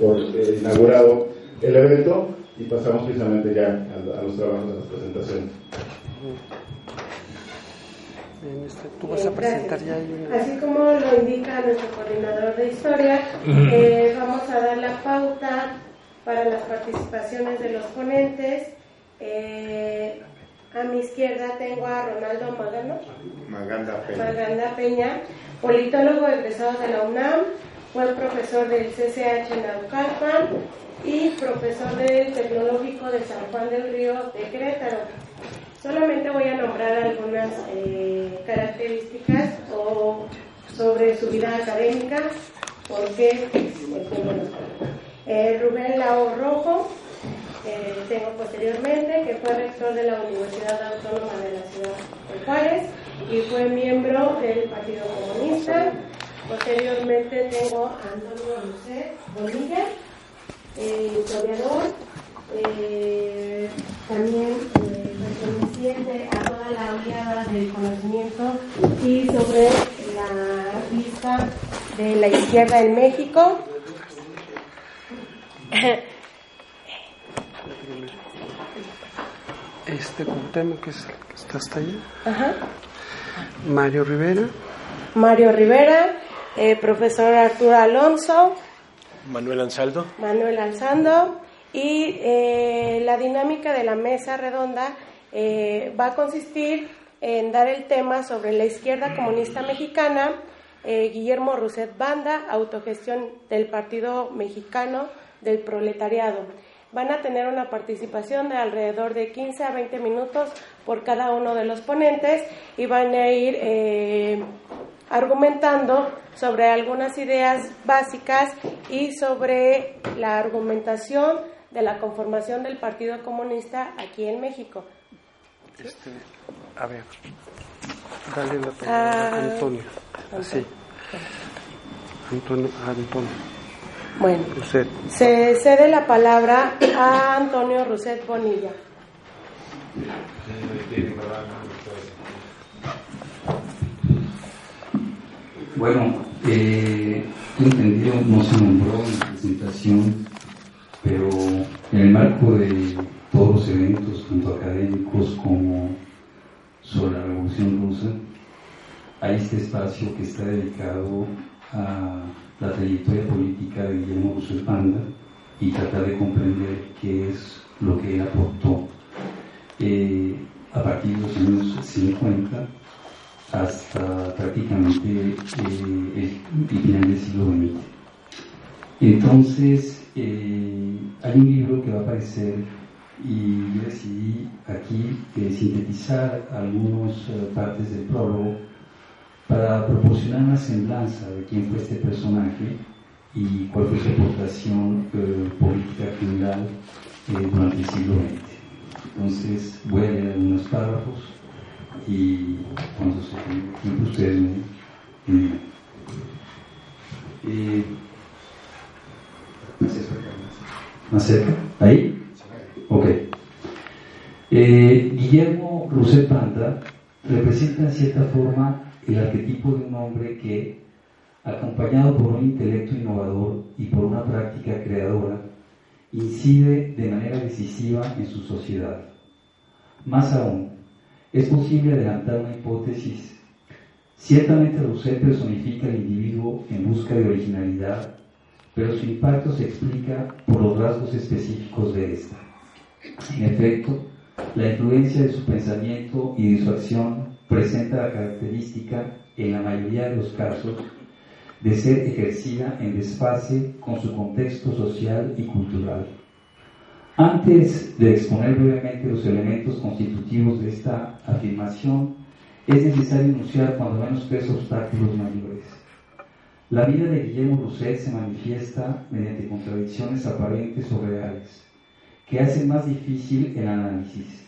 por eh, inaugurado el evento y pasamos precisamente ya a, los trabajos de las presentaciones. Este, tú vas a presentar ya Así como lo indica nuestro coordinador de historia, eh, vamos a dar la pauta para las participaciones de los ponentes. Eh, a mi izquierda tengo a Ronaldo Magano, Maganda Peña. Maganda Peña, politólogo egresado de la UNAM, fue profesor del CCH en Naucalpan y profesor del Tecnológico de San Juan del Río de Querétaro. Solamente voy a nombrar algunas eh, características o sobre su vida académica, porque tiempo eh, Rubén Lao Rojo, eh, tengo posteriormente, que fue rector de la Universidad Autónoma de la Ciudad de Juárez y fue miembro del Partido Comunista. Posteriormente tengo a Antonio José Bonilla, eh, historiador, eh, también eh, perteneciente a toda la oleada del conocimiento y sobre la vista de la izquierda en México. Este tema que, es, que está hasta allá. Ajá. Mario Rivera. Mario Rivera, eh, profesor Arturo Alonso. Manuel Ansaldo. Manuel Alzando. Y eh, la dinámica de la mesa redonda eh, va a consistir en dar el tema sobre la izquierda comunista mexicana, Guillermo Rousset Banda, autogestión del Partido Mexicano del Proletariado. Van a tener una participación de alrededor de 15 a 20 minutos por cada uno de los ponentes y van a ir argumentando sobre algunas ideas básicas y sobre la argumentación de la conformación del Partido Comunista aquí en México. Este, a ver, dale la palabra a ah, Antonio. Así. Antonio, Antonio. Bueno, se cede la palabra a Antonio Roset Bonilla. Bueno, eh, entendido, no se nombró en la presentación, pero en el marco de todos los eventos, tanto académicos como sobre la Revolución Rusa, hay este espacio que está dedicado a la trayectoria política de Guillermo Rousseff Panda y tratar de comprender qué es lo que él aportó. Eh, a partir de los años 50 hasta prácticamente eh, el, final del siglo XX. Entonces, eh, hay un libro que va a aparecer y yo decidí aquí eh, sintetizar algunas partes del prólogo para proporcionar una semblanza de quién fue este personaje y cuál fue su aportación política general durante el siglo XX. Entonces, voy a leer algunos párrafos y cuando se ustedes me, eh, más cerca, ahí, ok. Eh, Guillermo Rousset Panda representa en cierta forma el arquetipo de un hombre que, acompañado por un intelecto innovador y por una práctica creadora, incide de manera decisiva en su sociedad. Más aún, es posible adelantar una hipótesis. Ciertamente Rousseau personifica al individuo en busca de originalidad, pero su impacto se explica por los rasgos específicos de esta. En efecto, la influencia de su pensamiento y de su acción presenta la característica, en la mayoría de los casos, de ser ejercida en desfase con su contexto social y cultural. Antes de exponer brevemente los elementos constitutivos de esta afirmación, es necesario enunciar cuando menos tres obstáculos mayores. La vida de Guillermo Rousset se manifiesta mediante contradicciones aparentes o reales, que hacen más difícil el análisis.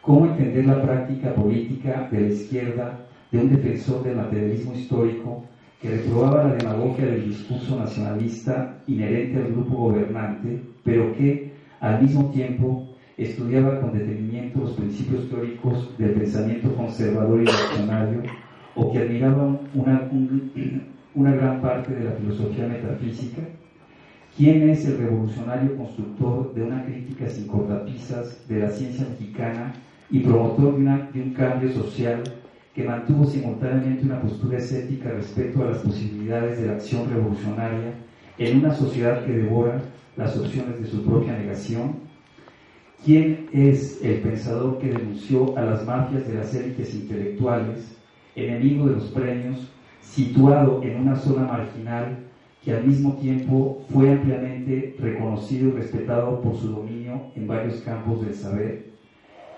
¿Cómo entender la práctica política de la izquierda de un defensor del materialismo histórico que reprobaba la demagogia del discurso nacionalista inherente al grupo gobernante, pero que, al mismo tiempo, estudiaba con detenimiento los principios teóricos del pensamiento conservador y reaccionario, o que admiraba una, una gran parte de la filosofía metafísica, ¿Quién es el revolucionario constructor de una crítica sin cortapisas de la ciencia mexicana y promotor de, de un cambio social que mantuvo simultáneamente una postura escéptica respecto a las posibilidades de la acción revolucionaria en una sociedad que devora las opciones de su propia negación? ¿Quién es el pensador que denunció a las mafias de las élites intelectuales, enemigo de los premios, situado en una zona marginal que al mismo tiempo fue ampliamente reconocido y respetado por su dominio en varios campos del saber?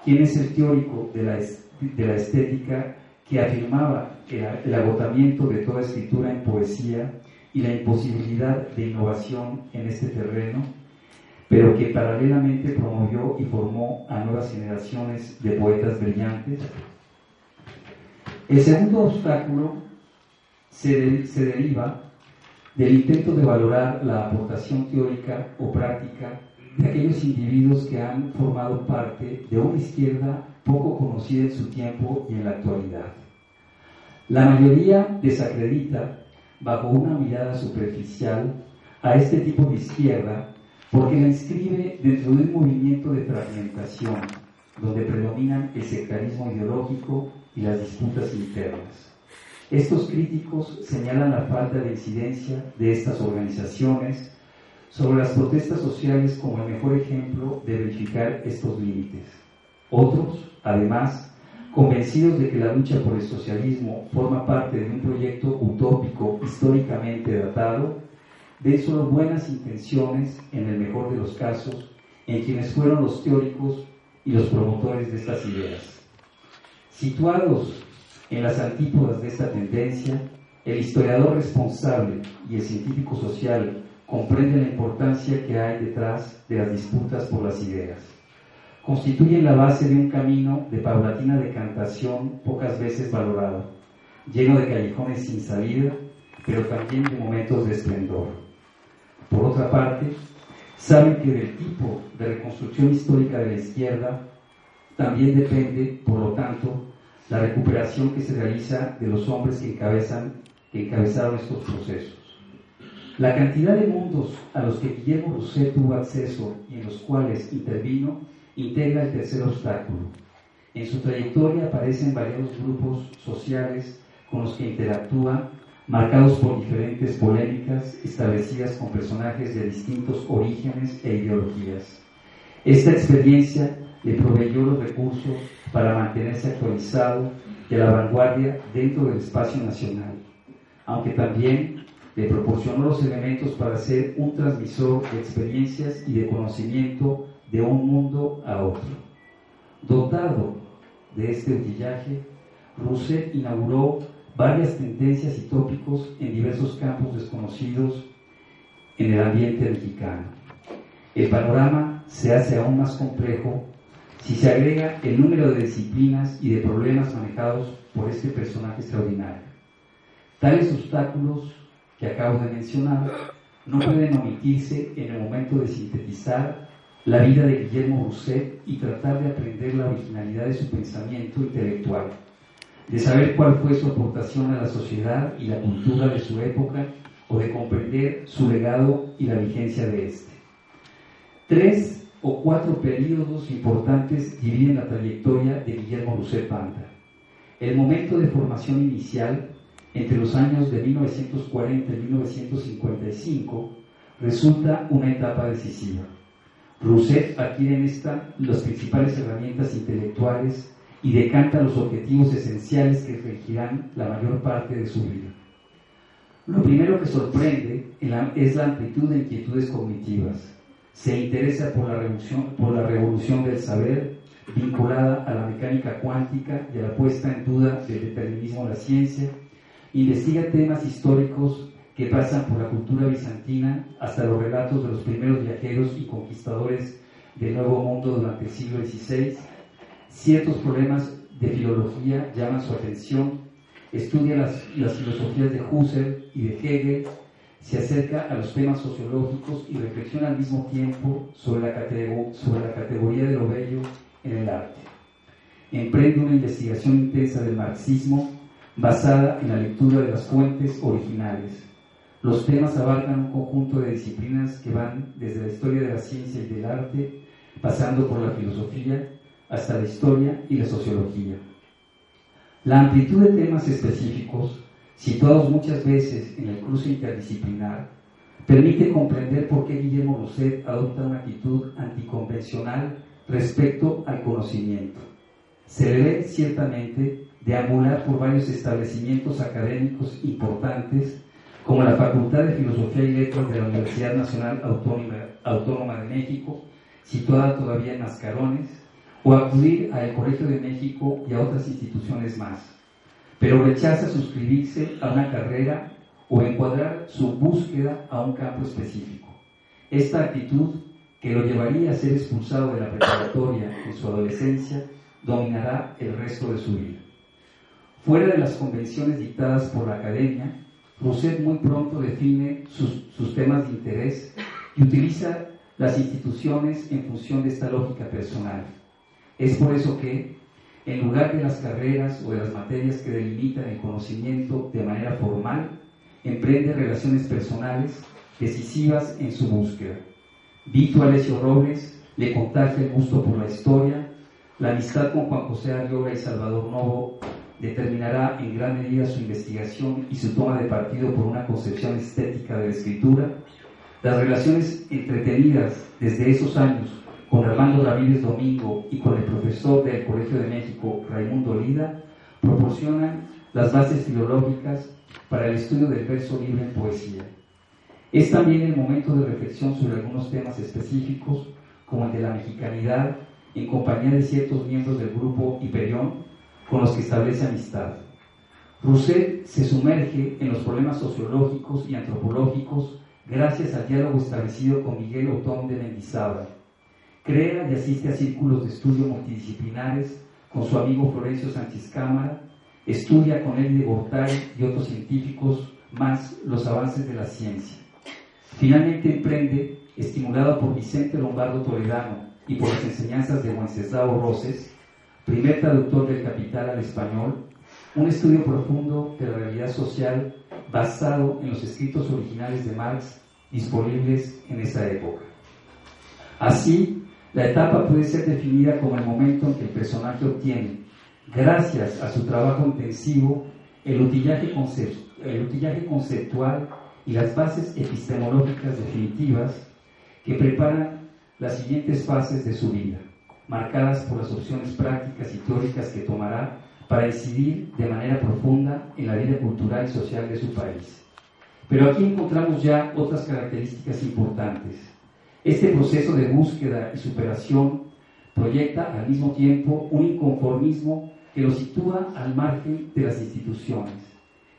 ¿Quién es el teórico de la, de la estética que afirmaba el agotamiento de toda escritura en poesía y la imposibilidad de innovación en este terreno, pero que paralelamente promovió y formó a nuevas generaciones de poetas brillantes? El segundo obstáculo se, deriva del intento de valorar la aportación teórica o práctica de aquellos individuos que han formado parte de una izquierda poco conocida en su tiempo y en la actualidad. La mayoría desacredita, bajo una mirada superficial, a este tipo de izquierda porque la inscribe dentro de un movimiento de fragmentación, donde predominan el sectarismo ideológico y las disputas internas. Estos críticos señalan la falta de incidencia de estas organizaciones sobre las protestas sociales como el mejor ejemplo de verificar estos límites. Otros, además, convencidos de que la lucha por el socialismo forma parte de un proyecto utópico históricamente datado, ven solo buenas intenciones, en el mejor de los casos, en quienes fueron los teóricos y los promotores de estas ideas. Situados en las antípodas de esta tendencia, el historiador responsable y el científico social comprenden la importancia que hay detrás de las disputas por las ideas. Constituyen la base de un camino de paulatina decantación pocas veces valorado, lleno de callejones sin salida, pero también de momentos de esplendor. Por otra parte, saben que del tipo de reconstrucción histórica de la izquierda también depende, por lo tanto, la recuperación que se realiza de los hombres que, encabezaron estos procesos. La cantidad de mundos a los que Guillermo Rousset tuvo acceso y en los cuales intervino integra el tercer obstáculo. En su trayectoria aparecen variados grupos sociales con los que interactúa, marcados por diferentes polémicas establecidas con personajes de distintos orígenes e ideologías. Esta experiencia le proveyó los recursos para mantenerse actualizado y a la vanguardia dentro del espacio nacional, aunque también le proporcionó los elementos para ser un transmisor de experiencias y de conocimiento de un mundo a otro. Dotado de este utillaje, Rousset inauguró varias tendencias y tópicos en diversos campos desconocidos en el ambiente mexicano. El panorama se hace aún más complejo si se agrega el número de disciplinas y de problemas manejados por este personaje extraordinario. Tales obstáculos que acabo de mencionar no pueden omitirse en el momento de sintetizar la vida de Guillermo Rousset y tratar de aprender la originalidad de su pensamiento intelectual, de saber cuál fue su aportación a la sociedad y la cultura de su época o de comprender su legado y la vigencia de éste. Tres o cuatro periodos importantes dividen la trayectoria de Guillermo Rousset Panta. El momento de formación inicial entre los años de 1940 y 1955 resulta una etapa decisiva. Rousset adquiere en esta las principales herramientas intelectuales y decanta los objetivos esenciales que regirán la mayor parte de su vida. Lo primero que sorprende es la amplitud de inquietudes cognitivas. Se interesa por la revolución, por la revolución del saber vinculada a la mecánica cuántica y a la puesta en duda del determinismo de la ciencia Investiga temas históricos que pasan por la cultura bizantina hasta los relatos de los primeros viajeros y conquistadores del Nuevo Mundo durante el siglo XVI. Ciertos problemas de filología llaman su atención. Estudia las, las filosofías de Husserl y de Hegel. Se acerca a los temas sociológicos y reflexiona al mismo tiempo sobre la, sobre la categoría de lo bello en el arte. Emprende una investigación intensa del marxismo basada en la lectura de las fuentes originales. Los temas abarcan un conjunto de disciplinas que van desde la historia de la ciencia y del arte, pasando por la filosofía, hasta la historia y la sociología. La amplitud de temas específicos, situados muchas veces en el cruce interdisciplinar, permite comprender por qué Guillermo Rousset adopta una actitud anticonvencional respecto al conocimiento. Se debe ciertamente deambular por varios establecimientos académicos importantes como la Facultad de Filosofía y Letras de la Universidad Nacional Autónoma, de México, situada todavía en Mascarones, o acudir al Colegio de México y a otras instituciones más, pero rechaza suscribirse a una carrera o encuadrar su búsqueda a un campo específico. Esta actitud, que lo llevaría a ser expulsado de la preparatoria en su adolescencia, dominará el resto de su vida. Fuera de las convenciones dictadas por la academia, Rousset muy pronto define sus, sus temas de interés y utiliza las instituciones en función de esta lógica personal. Es por eso que, en lugar de las carreras o de las materias que delimitan el conocimiento de manera formal, emprende relaciones personales decisivas en su búsqueda. Vito Alessio Robles le contagia el gusto por la historia, la amistad con Juan José Arriola y Salvador Novo determinará en gran medida su investigación y su toma de partido por una concepción estética de la escritura, las relaciones entretenidas desde esos años con Armando Ramírez Domingo y con el profesor del Colegio de México, Raimundo Lida, proporcionan las bases filológicas para el estudio del verso libre en poesía. Es también el momento de reflexión sobre algunos temas específicos, como el de la mexicanidad, en compañía de ciertos miembros del grupo Hiperión, con los que establece amistad. Rousset se sumerge en los problemas sociológicos y antropológicos gracias al diálogo establecido con Miguel Otón de Mendizábal. Crea y asiste a círculos de estudio multidisciplinares con su amigo Florencio Sánchez Cámara, estudia con él de Gortari y otros científicos más los avances de la ciencia. Finalmente emprende, estimulado por Vicente Lombardo Toledano y por las enseñanzas de Wenceslao Roses, primer traductor del Capital al español, un estudio profundo de la realidad social basado en los escritos originales de Marx disponibles en esa época. Así, la etapa puede ser definida como el momento en que el personaje obtiene, gracias a su trabajo intensivo, el utillaje, el utillaje conceptual y las bases epistemológicas definitivas que preparan las siguientes fases de su vida marcadas por las opciones prácticas y teóricas que tomará para incidir de manera profunda en la vida cultural y social de su país. Pero aquí encontramos ya otras características importantes. Este proceso de búsqueda y superación proyecta al mismo tiempo un inconformismo que lo sitúa al margen de las instituciones.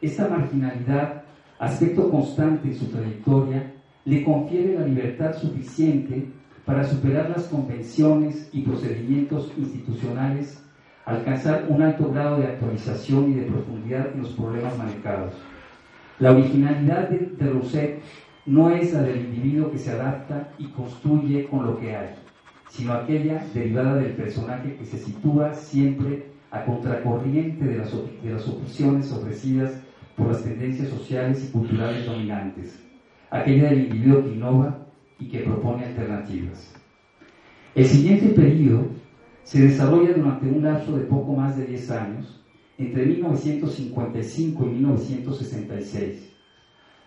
Esta marginalidad, aspecto constante en su trayectoria, le confiere la libertad suficiente para superar las convenciones y procedimientos institucionales, alcanzar un alto grado de actualización y de profundidad en los problemas manejados. La originalidad de, de no es la del individuo que se adapta y construye con lo que hay, sino aquella derivada del personaje que se sitúa siempre a contracorriente de las, de las opciones ofrecidas por las tendencias sociales y culturales dominantes, aquella del individuo que innova y que propone alternativas. El siguiente periodo se desarrolla durante un lapso de poco más de 10 años, entre 1955 y 1966.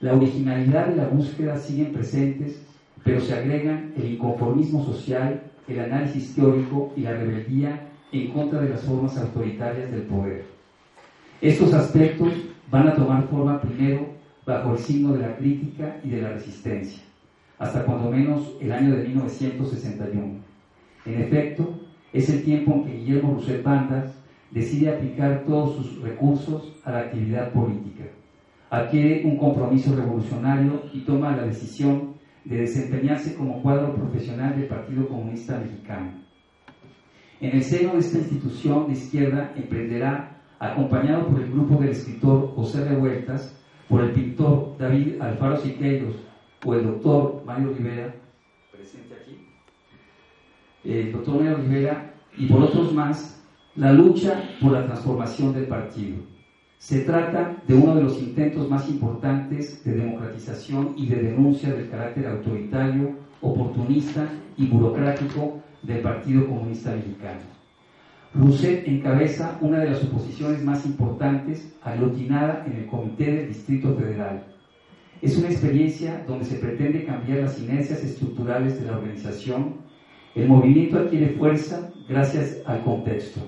La originalidad y la búsqueda siguen presentes, pero se agregan el inconformismo social, el análisis teórico y la rebeldía en contra de las formas autoritarias del poder. Estos aspectos van a tomar forma primero bajo el signo de la crítica y de la resistencia hasta cuando menos el año de 1961. En efecto, es el tiempo en que Guillermo Rousset Bandas decide aplicar todos sus recursos a la actividad política. Adquiere un compromiso revolucionario y toma la decisión de desempeñarse como cuadro profesional del Partido Comunista Mexicano. En el seno de esta institución de izquierda emprenderá, acompañado por el grupo del escritor José Revueltas, por el pintor David Alfaro Siqueiros o el doctor Mario Rivera, presente aquí, el doctor Mario Rivera y por otros más, la lucha por la transformación del partido. Se trata de uno de los intentos más importantes de democratización y de denuncia del carácter autoritario, oportunista y burocrático del Partido Comunista Mexicano. Rousset encabeza una de las oposiciones más importantes aglutinada en el Comité del Distrito Federal. Es una experiencia donde se pretende cambiar las inercias estructurales de la organización. El movimiento adquiere fuerza gracias al contexto.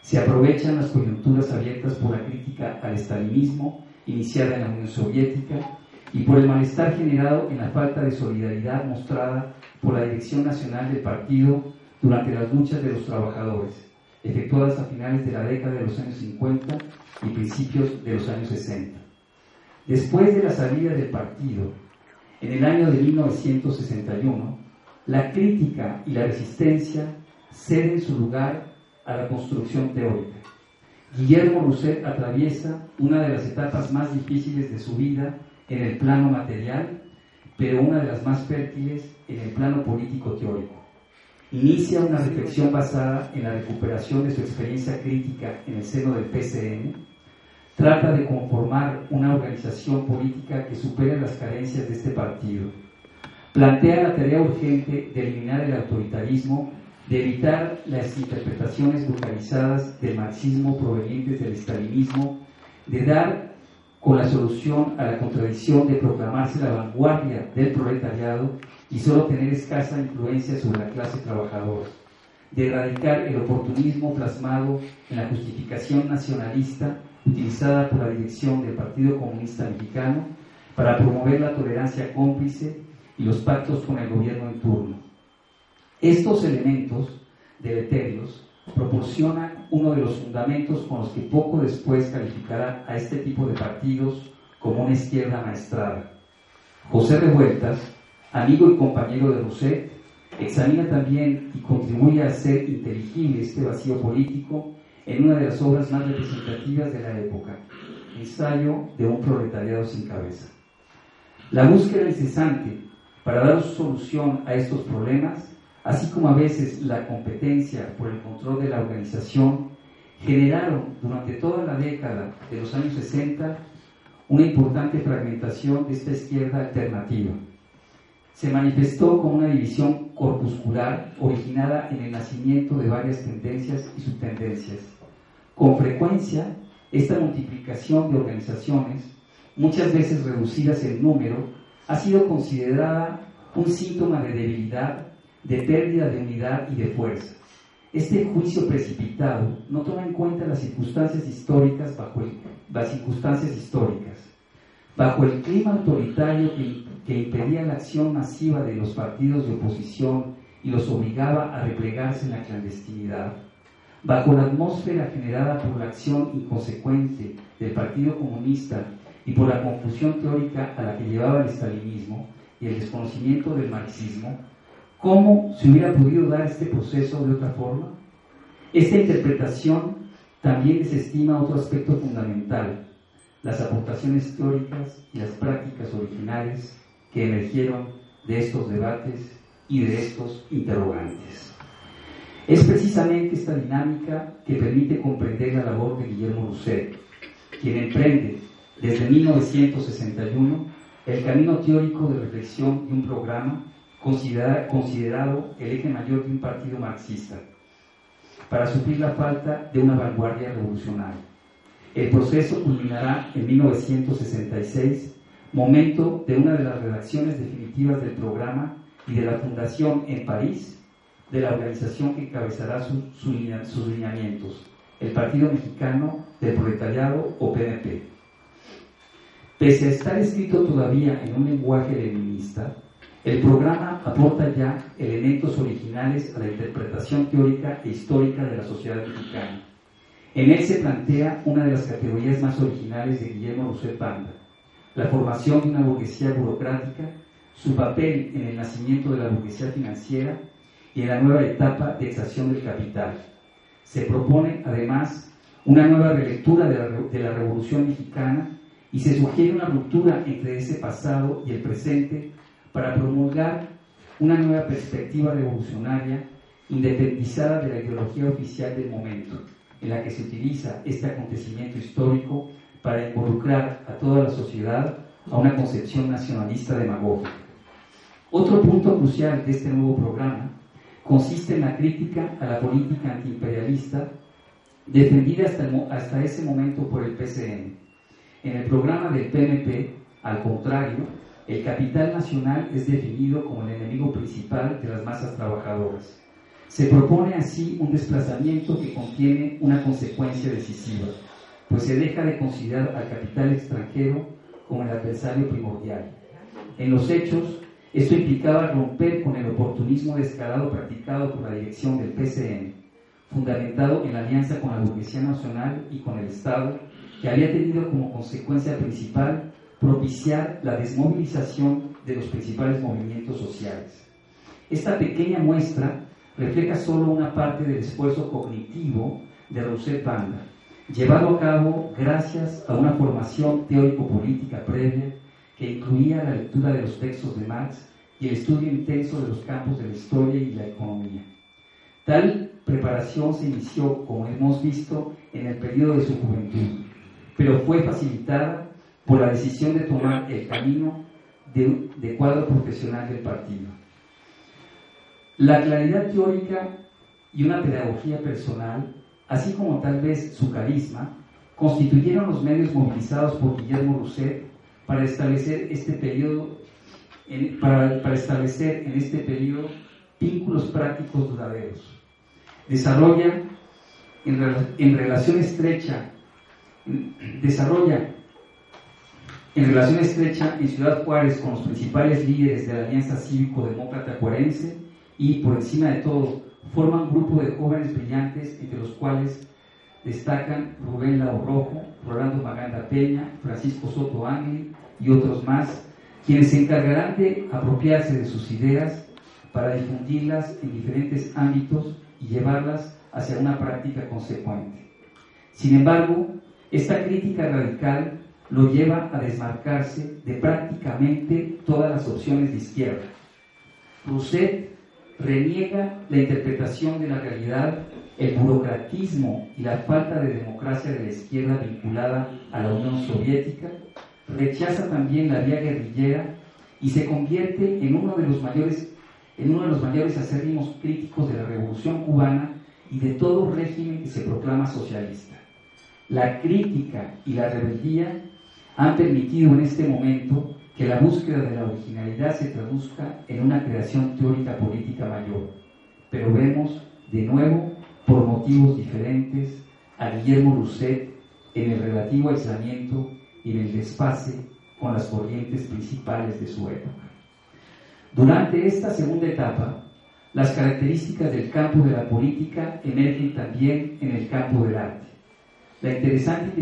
Se aprovechan las coyunturas abiertas por la crítica al estalinismo iniciada en la Unión Soviética y por el malestar generado en la falta de solidaridad mostrada por la Dirección Nacional del Partido durante las luchas de los trabajadores, efectuadas a finales de la década de los años 50 y principios de los años 60. Después de la salida del partido, en el año de 1961, la crítica y la resistencia ceden su lugar a la construcción teórica. Guillermo Rousset atraviesa una de las etapas más difíciles de su vida en el plano material, pero una de las más fértiles en el plano político teórico. Inicia una reflexión basada en la recuperación de su experiencia crítica en el seno del PCN, trata de conformar una organización política que supere las carencias de este partido. Plantea la tarea urgente de eliminar el autoritarismo de evitar las interpretaciones brutalizadas del marxismo provenientes del estalinismo, de dar con la solución a la contradicción de proclamarse la vanguardia del proletariado y solo tener escasa influencia sobre la clase trabajadora, de erradicar el oportunismo plasmado en la justificación nacionalista utilizada por la dirección del Partido Comunista Mexicano para promover la tolerancia cómplice y los pactos con el gobierno en turno estos elementos deleterios proporcionan uno de los fundamentos con los que poco después calificará a este tipo de partidos como una izquierda maestrada. José Revueltas, amigo y compañero de Rousset, examina también y contribuye a hacer inteligible este vacío político en una de las obras más representativas de la época, Ensayo de un proletariado sin cabeza. La búsqueda incesante para dar solución a estos problemas así como a veces la competencia por el control de la organización, generaron durante toda la década de los años 60 una importante fragmentación de esta izquierda alternativa. Se manifestó como una división corpuscular originada en el nacimiento de varias tendencias y subtendencias. Con frecuencia, esta multiplicación de organizaciones, muchas veces reducidas en número, ha sido considerada un síntoma de debilidad de pérdida de unidad y de fuerza. Este juicio precipitado no toma en cuenta las circunstancias históricas bajo las circunstancias históricas. Bajo el clima autoritario que, que impedía la acción masiva de los partidos de oposición y los obligaba a replegarse en la clandestinidad, bajo la atmósfera generada por la acción inconsecuente del Partido Comunista y por la confusión teórica a la que llevaba el estalinismo y el desconocimiento del marxismo, ¿Cómo se hubiera podido dar este proceso de otra forma? Esta interpretación también desestima otro aspecto fundamental, las aportaciones teóricas y las prácticas originales que emergieron de estos debates y de estos interrogantes. Es precisamente esta dinámica que permite comprender la labor de Guillermo Rousset, quien emprende desde 1961 el camino teórico de reflexión de un programa considerado el eje mayor de un partido marxista, para suplir la falta de una vanguardia revolucionaria. El proceso culminará en 1966, momento de una de las redacciones definitivas del programa y de la fundación en París de la organización que encabezará sus lineamientos, el Partido Mexicano del Proletariado o PNP. Pese a estar escrito todavía en un lenguaje leninista, el programa aporta ya elementos originales a la interpretación teórica e histórica de la sociedad mexicana. En él se plantea una de las categorías más originales de Guillermo Rousset Banda, la formación de una burguesía burocrática, su papel en el nacimiento de la burguesía financiera y en la nueva etapa de extracción del capital. Se propone, además, una nueva relectura de la, de la Revolución Mexicana y se sugiere una ruptura entre ese pasado y el presente para promulgar una nueva perspectiva revolucionaria independizada de la ideología oficial del momento, en la que se utiliza este acontecimiento histórico para involucrar a toda la sociedad a una concepción nacionalista demagógica. Otro punto crucial de este nuevo programa consiste en la crítica a la política antiimperialista defendida hasta, hasta ese momento por el PCN. En el programa del PNP, al contrario, el capital nacional es definido como el enemigo principal de las masas trabajadoras. Se propone así un desplazamiento que contiene una consecuencia decisiva, pues se deja de considerar al capital extranjero como el adversario primordial. En los hechos, esto implicaba romper con el oportunismo descarado practicado por la dirección del PCN, fundamentado en la alianza con la burguesía nacional y con el Estado, que había tenido como consecuencia principal propiciar la desmovilización de los principales movimientos sociales. Esta pequeña muestra refleja solo una parte del esfuerzo cognitivo de Rousset Banda, llevado a cabo gracias a una formación teórico-política previa que incluía la lectura de los textos de Marx y el estudio intenso de los campos de la historia y la economía. Tal preparación se inició, como hemos visto, en el periodo de su juventud, pero fue facilitada por la decisión de tomar el camino de, de cuadro profesional del partido. La claridad teórica y una pedagogía personal, así como tal vez su carisma, constituyeron los medios movilizados por Guillermo Rousset para establecer este periodo, para, establecer en este periodo vínculos prácticos duraderos. Desarrolla en, relación estrecha, desarrolla en relación estrecha en Ciudad Juárez con los principales líderes de la Alianza Cívico-Demócrata Juarense y, por encima de todo, forma un grupo de jóvenes brillantes, entre los cuales destacan Rubén Lau Rojo, Rolando Maganda Peña, Francisco Soto Ángel, y otros más, quienes se encargarán de apropiarse de sus ideas para difundirlas en diferentes ámbitos y llevarlas hacia una práctica consecuente. Sin embargo, esta crítica radical lo lleva a desmarcarse de prácticamente todas las opciones de izquierda. Rousset reniega la interpretación de la realidad, el burocratismo y la falta de democracia de la izquierda vinculada a la Unión Soviética rechaza también la vía guerrillera y se convierte en uno de los mayores, en uno de los mayores acérrimos críticos de la revolución cubana y de todo régimen que se proclama socialista. La crítica y la rebeldía han permitido en este momento que la búsqueda de la originalidad se traduzca en una creación teórica política mayor. Pero vemos de nuevo, por motivos diferentes, a Guillermo Rousset en el relativo aislamiento y en el desfase con las corrientes principales de su época. Durante esta segunda etapa, las características del campo de la política emergen también en el campo del arte. La, interesante,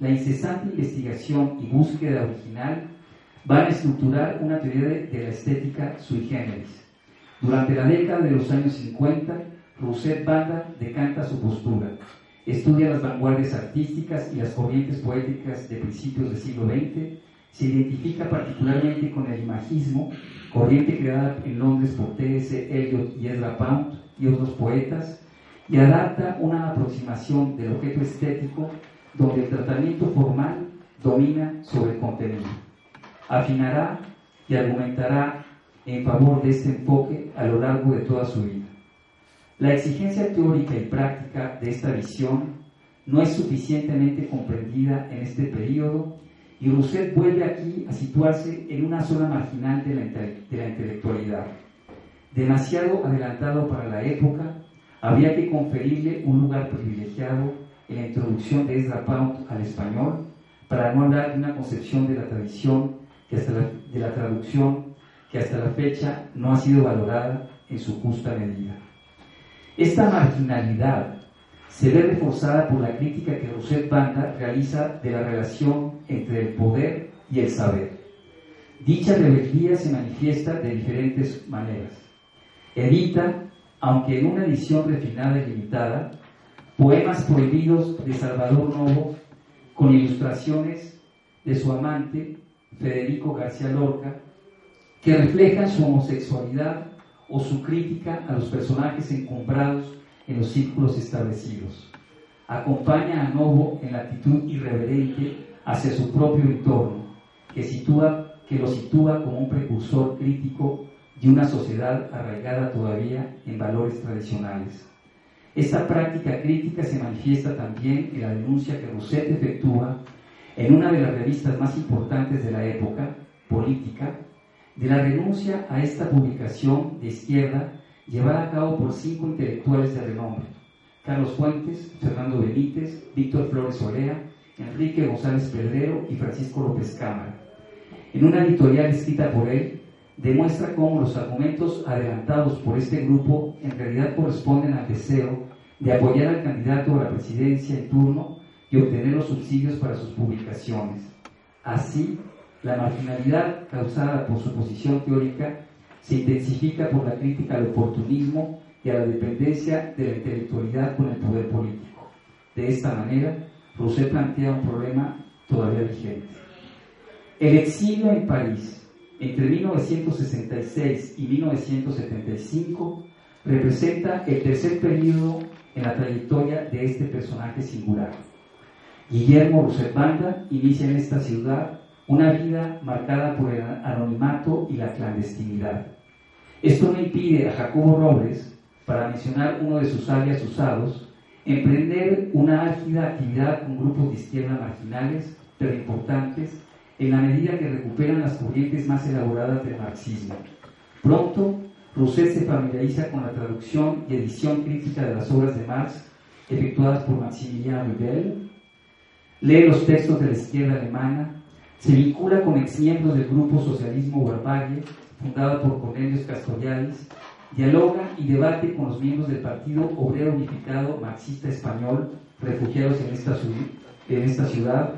la, incesante investigación y búsqueda original van a estructurar una teoría de, la estética sui generis. Durante la década de los años 50, Rousset Banda decanta su postura, Estudia las vanguardias artísticas y las corrientes poéticas de principios del siglo XX. Se identifica particularmente con el imagismo, corriente creada en Londres por T.S. Eliot y Ezra Pound y otros poetas, y adapta una aproximación del objeto estético donde el tratamiento formal domina sobre el contenido. Afinará y argumentará en favor de este enfoque a lo largo de toda su vida. La exigencia teórica y práctica de esta visión no es suficientemente comprendida en este periodo y Rousset vuelve aquí a situarse en una zona marginal de la, de la intelectualidad. Demasiado adelantado para la época, habría que conferirle un lugar privilegiado en la introducción de Ezra Pound al español para no hablar de una concepción de la tradición que hasta de la traducción que hasta la fecha no ha sido valorada en su justa medida. Esta marginalidad se ve reforzada por la crítica que Roset Banda realiza de la relación entre el poder y el saber. Dicha rebeldía se manifiesta de diferentes maneras. Edita, aunque en una edición refinada y limitada, poemas prohibidos de Salvador Novo con ilustraciones de su amante, Federico García Lorca, que reflejan su homosexualidad o su crítica a los personajes encumbrados en los círculos establecidos. acompaña a Novo en la actitud irreverente hacia su propio entorno, que, sitúa, que lo sitúa como un precursor crítico de una sociedad arraigada todavía en valores tradicionales. Esta práctica crítica se manifiesta también en la denuncia que Rousset efectúa en una de las revistas más importantes de la época, Política, de la renuncia a esta publicación de izquierda llevada a cabo por cinco intelectuales de renombre, Carlos Fuentes, Fernando Benítez, Víctor Flores Olea, Enrique González Pedrero y Francisco López Cámara. En una editorial escrita por él, demuestra cómo los argumentos adelantados por este grupo en realidad corresponden al deseo de apoyar al candidato a la presidencia en turno y obtener los subsidios para sus publicaciones. Así, la marginalidad causada por su posición teórica se intensifica por la crítica al oportunismo y a la dependencia de la intelectualidad con el poder político. De esta manera, Rousseau plantea un problema todavía vigente. El exilio en París entre 1966 y 1975 representa el tercer periodo en la trayectoria de este personaje singular. Guillermo Rousseau Banda inicia en esta ciudad una vida marcada por el anonimato y la clandestinidad. Esto no impide a Jacobo Robles, para mencionar uno de sus alias usados, emprender una álgida actividad con grupos de izquierda marginales, pero importantes, en la medida que recuperan las corrientes más elaboradas del marxismo. Pronto, Rousset se familiariza con la traducción y edición crítica de las obras de Marx efectuadas por Maximilian Ribel, lee los textos de la izquierda alemana, se vincula con exmiembros del grupo Socialismo Barbarie, fundado por Cornelius Castoriadis, dialoga y debate con los miembros del Partido Obrero Unificado Marxista Español, refugiados en esta, ciudad,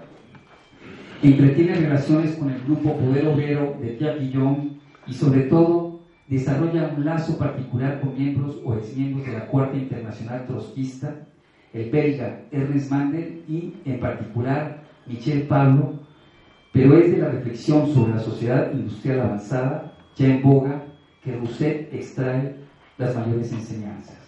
entretiene relaciones con el grupo Poder Obrero de Guillón y sobre todo desarrolla un lazo particular con miembros o exmiembros de la Cuarta Internacional Trotskista, el belga Ernest Mandel y en particular Michel Pablo, pero es de la reflexión sobre la sociedad industrial avanzada, ya en boga, que Rousset extrae las mayores enseñanzas.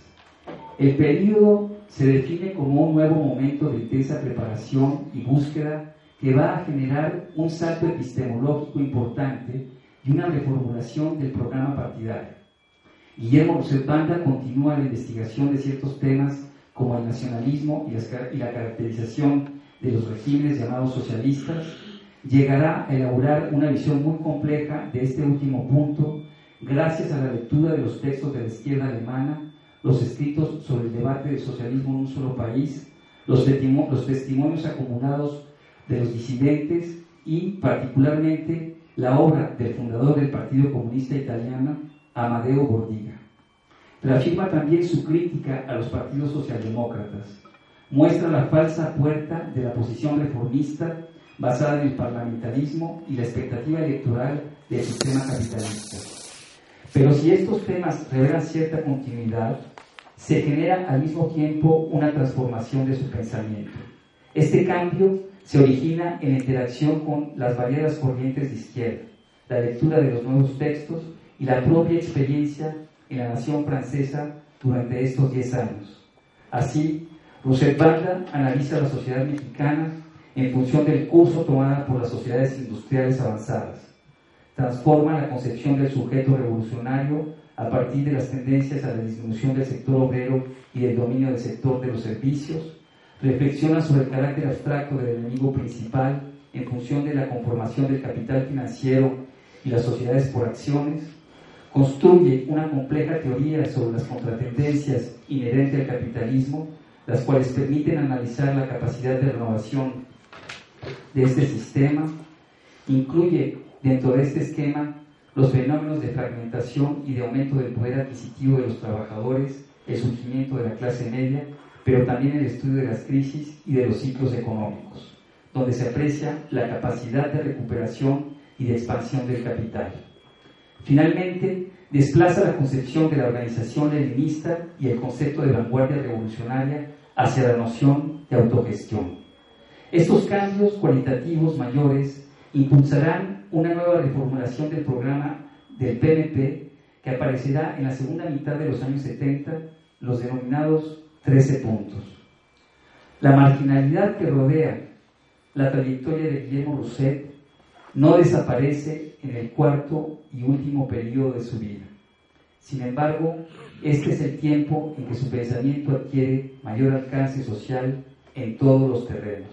El periodo se define como un nuevo momento de intensa preparación y búsqueda que va a generar un salto epistemológico importante y una reformulación del programa partidario. Guillermo Rousset Banda continúa la investigación de ciertos temas como el nacionalismo y la caracterización de los regímenes llamados socialistas, llegará a elaborar una visión muy compleja de este último punto gracias a la lectura de los textos de la izquierda alemana, los escritos sobre el debate del socialismo en un solo país, los, testimonios acumulados de los disidentes y particularmente la obra del fundador del Partido Comunista Italiano, Amadeo Bordiga. Reafirma también su crítica a los partidos socialdemócratas. Muestra la falsa puerta de la posición reformista basada en el parlamentarismo y la expectativa electoral del sistema capitalista. Pero si estos temas revelan cierta continuidad, se genera al mismo tiempo una transformación de su pensamiento. Este cambio se origina en la interacción con las variadas corrientes de izquierda, la lectura de los nuevos textos y la propia experiencia en la nación francesa durante estos 10 años. Así, Rousset Banda analiza la sociedad mexicana en función del curso tomado por las sociedades industriales avanzadas. Transforma la concepción del sujeto revolucionario a partir de las tendencias a la disminución del sector obrero y del dominio del sector de los servicios, reflexiona sobre el carácter abstracto del enemigo principal en función de la conformación del capital financiero y las sociedades por acciones, construye una compleja teoría sobre las contratendencias inherentes al capitalismo, las cuales permiten analizar la capacidad de renovación de este sistema, incluye dentro de este esquema los fenómenos de fragmentación y de aumento del poder adquisitivo de los trabajadores, el surgimiento de la clase media pero también el estudio de las crisis y de los ciclos económicos, donde se aprecia la capacidad de recuperación y de expansión del capital. Finalmente, desplaza la concepción de la organización leninista y el concepto de vanguardia revolucionaria hacia la noción de autogestión. Estos cambios cualitativos mayores impulsarán una nueva reformulación del programa del PNP que aparecerá en la segunda mitad de los años 70, los denominados 13 puntos. La marginalidad que rodea la trayectoria de Guillermo Rousset no desaparece en el cuarto y último periodo de su vida. Sin embargo, este es el tiempo en que su pensamiento adquiere mayor alcance social en todos los terrenos,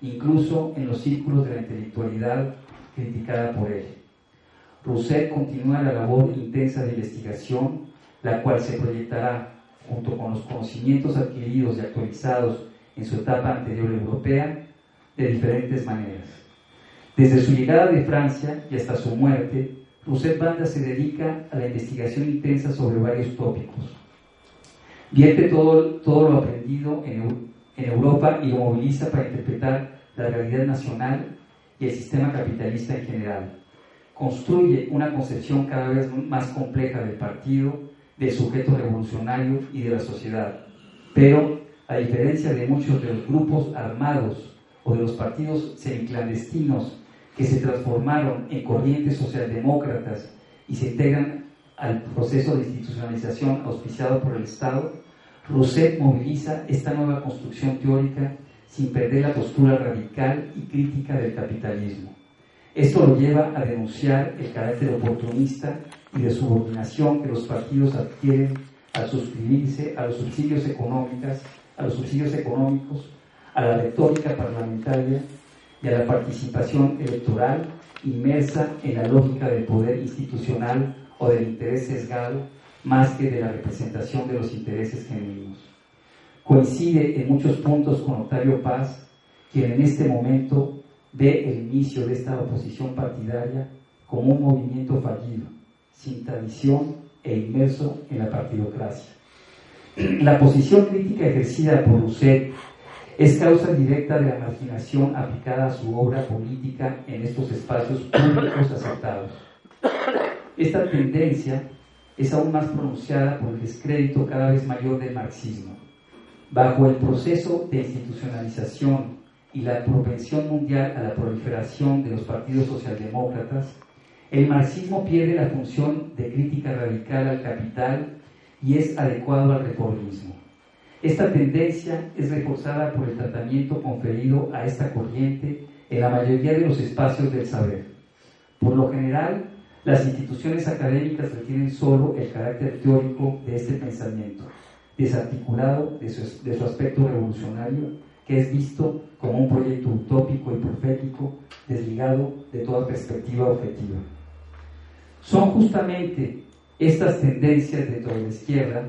incluso en los círculos de la intelectualidad criticada por él. Rousset continúa la labor intensa de investigación, la cual se proyectará, junto con los conocimientos adquiridos y actualizados en su etapa anterior europea, de diferentes maneras. Desde su llegada de Francia y hasta su muerte, Rousset Banda se dedica a la investigación intensa sobre varios tópicos. Vierte todo, todo lo aprendido en, en Europa y lo moviliza para interpretar la realidad nacional y el sistema capitalista en general. Construye una concepción cada vez más compleja del partido, del sujeto revolucionario y de la sociedad. Pero, a diferencia de muchos de los grupos armados o de los partidos semiclandestinos que se transformaron en corrientes socialdemócratas y se integran al proceso de institucionalización auspiciado por el Estado, Rousset moviliza esta nueva construcción teórica sin perder la postura radical y crítica del capitalismo. Esto lo lleva a denunciar el carácter oportunista y de subordinación que los partidos adquieren al suscribirse a los subsidios económicos, a los subsidios económicos, a la retórica parlamentaria a la participación electoral inmersa en la lógica del poder institucional o del interés sesgado más que de la representación de los intereses genuinos. Coincide en muchos puntos con Octavio Paz, quien en este momento ve el inicio de esta oposición partidaria como un movimiento fallido, sin tradición e inmerso en la partidocracia. La posición crítica ejercida por Rousset es causa directa de la marginación aplicada a su obra política en estos espacios públicos aceptados. Esta tendencia es aún más pronunciada por el descrédito cada vez mayor del marxismo. Bajo el proceso de institucionalización y la propensión mundial a la proliferación de los partidos socialdemócratas, el marxismo pierde la función de crítica radical al capital y es adecuado al reformismo. Esta tendencia es reforzada por el tratamiento conferido a esta corriente en la mayoría de los espacios del saber. Por lo general, las instituciones académicas retienen solo el carácter teórico de este pensamiento, desarticulado de su, de aspecto revolucionario, que es visto como un proyecto utópico y profético, desligado de toda perspectiva objetiva. Son justamente estas tendencias de toda la izquierda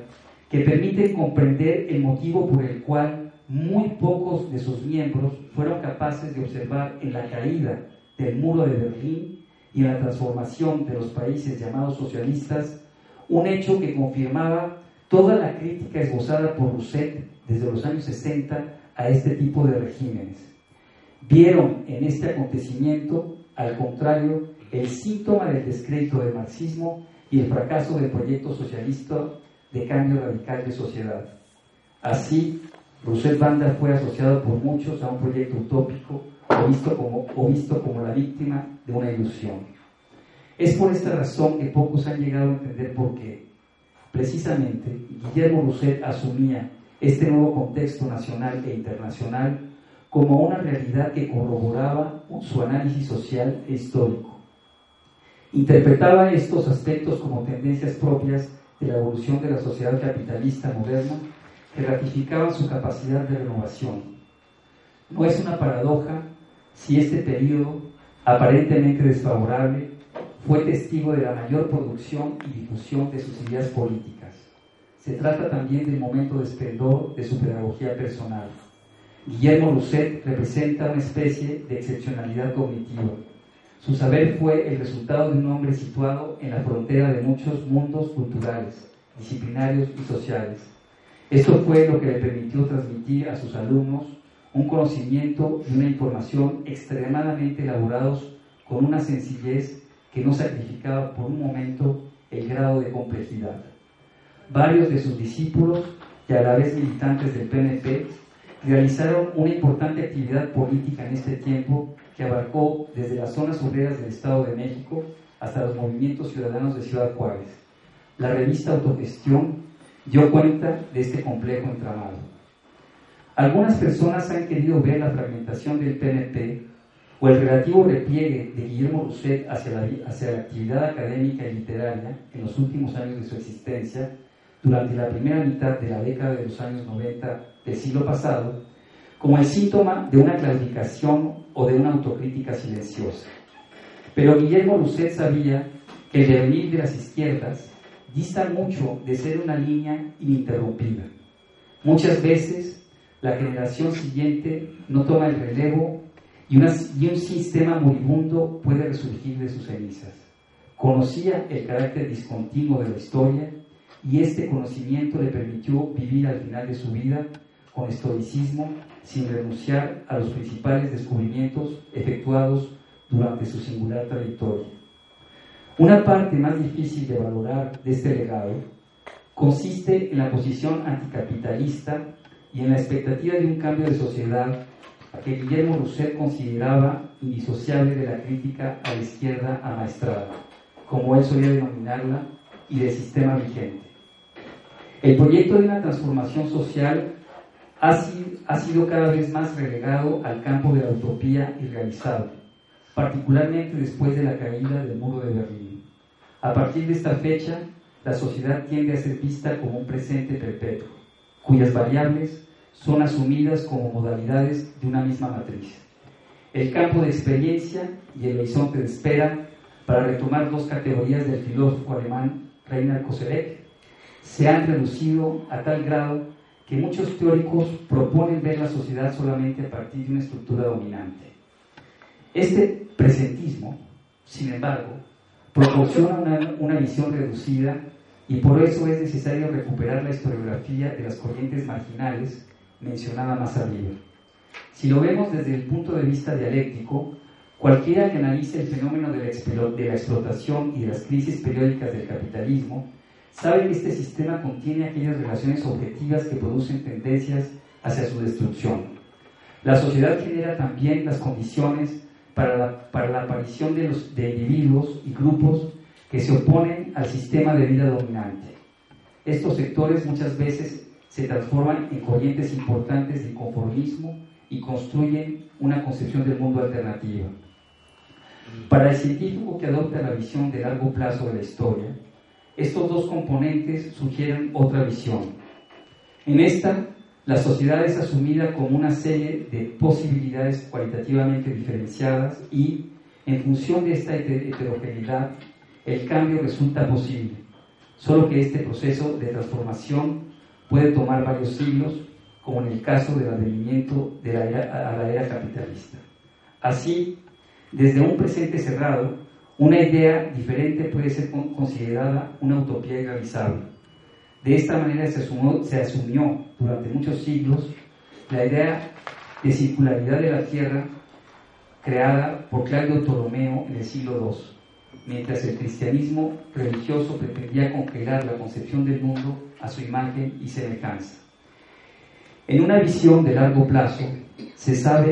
que permite comprender el motivo por el cual muy pocos de sus miembros fueron capaces de observar en la caída del muro de Berlín y en la transformación de los países llamados socialistas un hecho que confirmaba toda la crítica esbozada por Rousset desde los años 60 a este tipo de regímenes. Vieron en este acontecimiento, al contrario, el síntoma del descrédito del marxismo y el fracaso del proyecto socialista de cambio radical de sociedad. Así, Rousset Banda fue asociado por muchos a un proyecto utópico o visto, como, o visto como la víctima de una ilusión. Es por esta razón que pocos han llegado a entender por qué. Precisamente, Guillermo Rousset asumía este nuevo contexto nacional e internacional como una realidad que corroboraba su análisis social e histórico. Interpretaba estos aspectos como tendencias propias de la evolución de la sociedad capitalista moderna que ratificaban su capacidad de renovación. No es una paradoja si este periodo, aparentemente desfavorable, fue testigo de la mayor producción y difusión de sus ideas políticas. Se trata también del momento de esplendor de su pedagogía personal. Guillermo Rousset representa una especie de excepcionalidad cognitiva su saber fue el resultado de un hombre situado en la frontera de muchos mundos culturales, disciplinarios y sociales. Esto fue lo que le permitió transmitir a sus alumnos un conocimiento y una información extremadamente elaborados con una sencillez que no sacrificaba por un momento el grado de complejidad. Varios de sus discípulos, y a la vez militantes del PNP, realizaron una importante actividad política en este tiempo que abarcó desde las zonas obreras del Estado de México hasta los movimientos ciudadanos de Ciudad Juárez. La revista Autogestión dio cuenta de este complejo entramado. Algunas personas han querido ver la fragmentación del PNP o el relativo repliegue de Guillermo Rousset hacia la, hacia la actividad académica y literaria en los últimos años de su existencia, durante la primera mitad de la década de los años 90 del siglo pasado, como el síntoma de una clasificación o de una autocrítica silenciosa. Pero Guillermo Rousset sabía que el devenir de las izquierdas dista mucho de ser una línea ininterrumpida. Muchas veces la generación siguiente no toma el relevo y un sistema moribundo puede resurgir de sus cenizas. Conocía el carácter discontinuo de la historia y este conocimiento le permitió vivir al final de su vida con estoicismo sin renunciar a los principales descubrimientos efectuados durante su singular trayectoria. Una parte más difícil de valorar de este legado consiste en la posición anticapitalista y en la expectativa de un cambio de sociedad que Guillermo Rousset consideraba indisociable de la crítica a la izquierda amaestrada, como él solía denominarla, y del sistema vigente. El proyecto de una transformación social ha sido, ha sido cada vez más relegado al campo de la utopía irrealizable, particularmente después de la caída del muro de Berlín. A partir de esta fecha, la sociedad tiende a ser vista como un presente perpetuo, cuyas variables son asumidas como modalidades de una misma matriz. El campo de experiencia y el horizonte de espera, para retomar dos categorías del filósofo alemán Reinhard Koselleck, se han reducido a tal grado que muchos teóricos proponen ver la sociedad solamente a partir de una estructura dominante. Este presentismo, sin embargo, proporciona una, una visión reducida y por eso es necesario recuperar la historiografía de las corrientes marginales mencionada más arriba. Si lo vemos desde el punto de vista dialéctico, cualquiera que analice el fenómeno de la, explotación y de las crisis periódicas del capitalismo, sabe que este sistema contiene aquellas relaciones objetivas que producen tendencias hacia su destrucción. La sociedad genera también las condiciones para la, para la aparición de, los, de individuos y grupos que se oponen al sistema de vida dominante. Estos sectores muchas veces se transforman en corrientes importantes de conformismo y construyen una concepción del mundo alternativa. Para el científico que adopta la visión de largo plazo de la historia, estos dos componentes sugieren otra visión. En esta, la sociedad es asumida como una serie de posibilidades cualitativamente diferenciadas y, en función de esta heterogeneidad, el cambio resulta posible, solo que este proceso de transformación puede tomar varios siglos, como en el caso del advenimiento de la era, a la era capitalista. Así, desde un presente cerrado, una idea diferente puede ser considerada una utopía irrealizable. De esta manera se, asumió durante muchos siglos la idea de circularidad de la Tierra creada por Claudio Ptolomeo en el siglo II, mientras el cristianismo religioso pretendía congelar la concepción del mundo a su imagen y semejanza. En una visión de largo plazo, se sabe